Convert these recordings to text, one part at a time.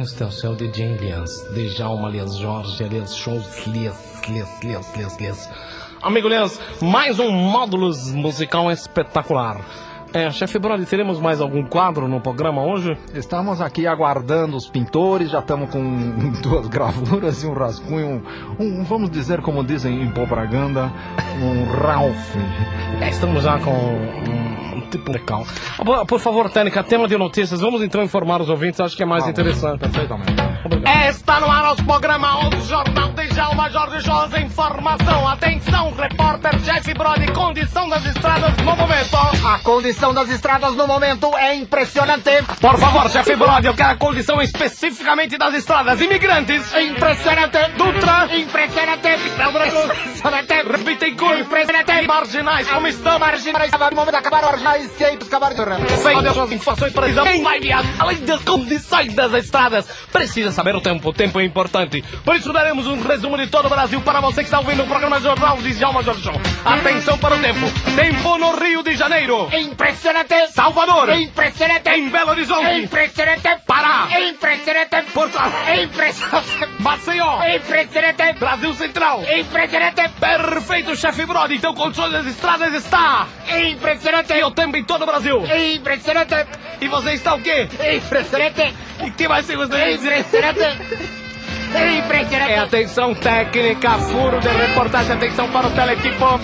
Este é o céu de Jane Lians, de Jalma Lias Jorge, Lias Shows, Lias, Lias, Lias, Lias, Lias. Amigo Lias, mais um módulos musical espetacular. É, chefe Brody, teremos mais algum quadro no programa hoje? Estamos aqui aguardando os pintores, já estamos com duas gravuras e um rascunho, um, um, vamos dizer como dizem em propaganda, um Ralph. É, estamos já com um tipo de cal. Por, favor, técnica, tema de notícias, vamos então informar os ouvintes, acho que é mais Ah, interessante. Perfeitamente. Obrigado. Está no ar o programa o Jornal Jorge Shows, informação, atenção, repórter Jeff Brody, condição das estradas no momento. A condição das estradas no momento é impressionante. Por favor, chefe Brody, eu quero a condição especificamente das estradas. Imigrantes, Impressionante. Dutra, Impressionante. Impressionante. Bittencourt, Impressionante. Marginais, como estão? Marginais. No momento acabar marginais, acabar de das suas informações precisam. Quem vai viajar além das condições das estradas precisa saber o tempo. O tempo é importante. Por isso daremos um resumo de todo o Brasil para você que está ouvindo o programa Jornal de Djalma Jorge Show. Atenção para o tempo. Tempo no Rio de Janeiro. Impressionante. Salvador. Impressionante. Em Belo Horizonte. Impressionante. Pará. Impressionante. Porto Alegre. Impressionante. Maceió. Impressionante. Brasil Central. Impressionante. Perfeito, chefe Brody. Então, condições das estradas está. Impressionante. E o tempo em todo o Brasil. Impressionante. E você está o quê? Impressionante. E que mais você gostaria de dizer? Impressionante. Impressionante. É atenção técnica, furo de reportagem, atenção para o telequipo.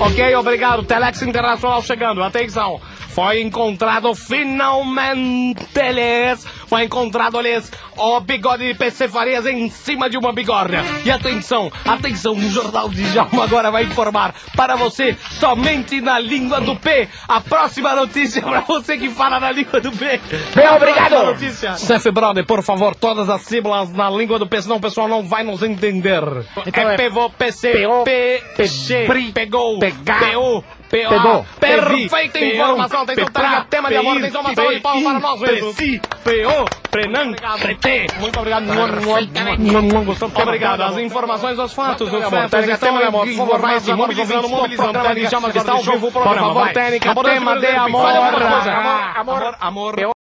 Ok, obrigado. Telex Internacional chegando. Atenção. Foi encontrado finalmente, lhes, foi encontrado, lhes, o bigode de PC Farias em cima de uma bigorna. E atenção, atenção, o Jornal de Jalma agora vai informar para você, somente na língua do P. A próxima notícia para você que fala na língua do P. Bem, obrigado. Chef Brother, por favor, todas as sílabas na língua do P, senão o pessoal não vai nos entender. Então é é pevô, PC, P-O, P, G, Pri, pegou, pegar, PU, PO, perfeita informação, atenção, técnica, tema de amor, atenção, uma salva de palmas para nós mesmos. PO, Prenan, Prete. Muito obrigado. Obrigado. As informações, os fatos, os fatos. Estão tema de amor, por favor, mais informados, mobilizando, mobilizando. Está ao vivo o Por programa. favor, vai. técnica, tema de amor. Amor, amor, amor.